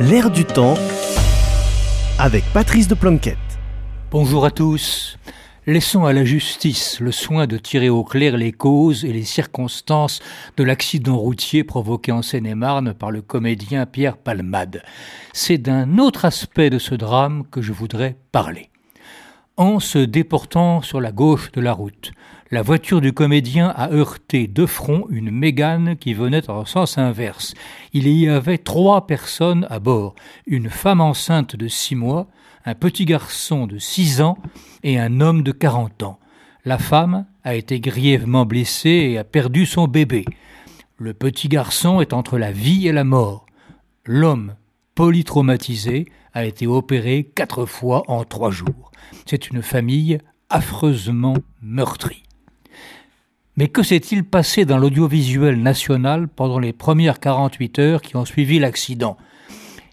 L'air du temps avec Patrice de Planquette. Bonjour à tous. Laissons à la justice le soin de tirer au clair les causes et les circonstances de l'accident routier provoqué en Seine-et-Marne par le comédien Pierre Palmade. C'est d'un autre aspect de ce drame que je voudrais parler. En se déportant sur la gauche de la route, la voiture du comédien a heurté de front une mégane qui venait en sens inverse. Il y avait trois personnes à bord, une femme enceinte de six mois, un petit garçon de six ans et un homme de quarante ans. La femme a été grièvement blessée et a perdu son bébé. Le petit garçon est entre la vie et la mort. L'homme, polytraumatisé, a été opéré quatre fois en trois jours. C'est une famille affreusement meurtrie. Mais que s'est-il passé dans l'audiovisuel national pendant les premières 48 heures qui ont suivi l'accident?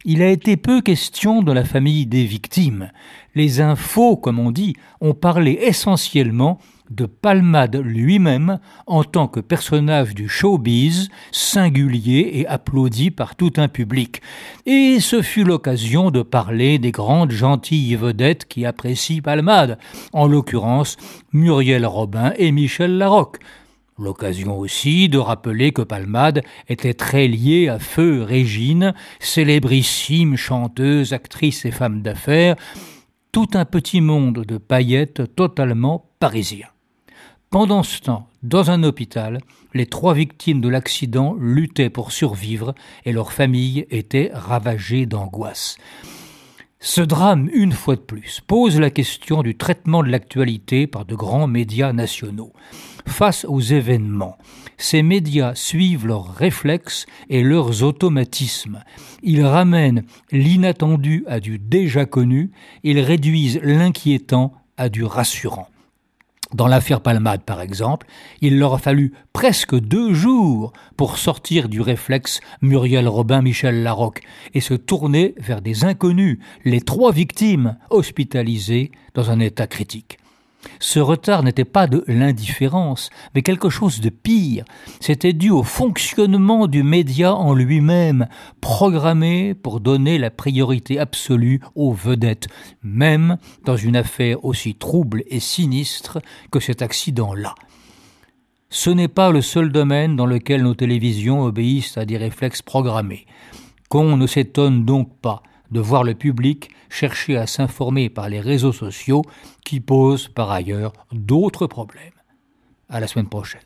Il a été peu question de la famille des victimes. Les infos, comme on dit, ont parlé essentiellement de Palmade lui-même en tant que personnage du showbiz, singulier et applaudi par tout un public. Et ce fut l'occasion de parler des grandes gentilles vedettes qui apprécient Palmade, en l'occurrence Muriel Robin et Michel Larocque. L'occasion aussi de rappeler que Palmade était très liée à Feu Régine, célébrissime chanteuse, actrice et femme d'affaires, tout un petit monde de paillettes totalement parisien. Pendant ce temps, dans un hôpital, les trois victimes de l'accident luttaient pour survivre et leurs familles étaient ravagées d'angoisse. Ce drame, une fois de plus, pose la question du traitement de l'actualité par de grands médias nationaux. Face aux événements, ces médias suivent leurs réflexes et leurs automatismes. Ils ramènent l'inattendu à du déjà connu, ils réduisent l'inquiétant à du rassurant. Dans l'affaire Palmade, par exemple, il leur a fallu presque deux jours pour sortir du réflexe Muriel Robin Michel Larocque et se tourner vers des inconnus, les trois victimes hospitalisées dans un état critique. Ce retard n'était pas de l'indifférence, mais quelque chose de pire. C'était dû au fonctionnement du média en lui-même, programmé pour donner la priorité absolue aux vedettes, même dans une affaire aussi trouble et sinistre que cet accident-là. Ce n'est pas le seul domaine dans lequel nos télévisions obéissent à des réflexes programmés. Qu'on ne s'étonne donc pas de voir le public chercher à s'informer par les réseaux sociaux qui posent par ailleurs d'autres problèmes. À la semaine prochaine.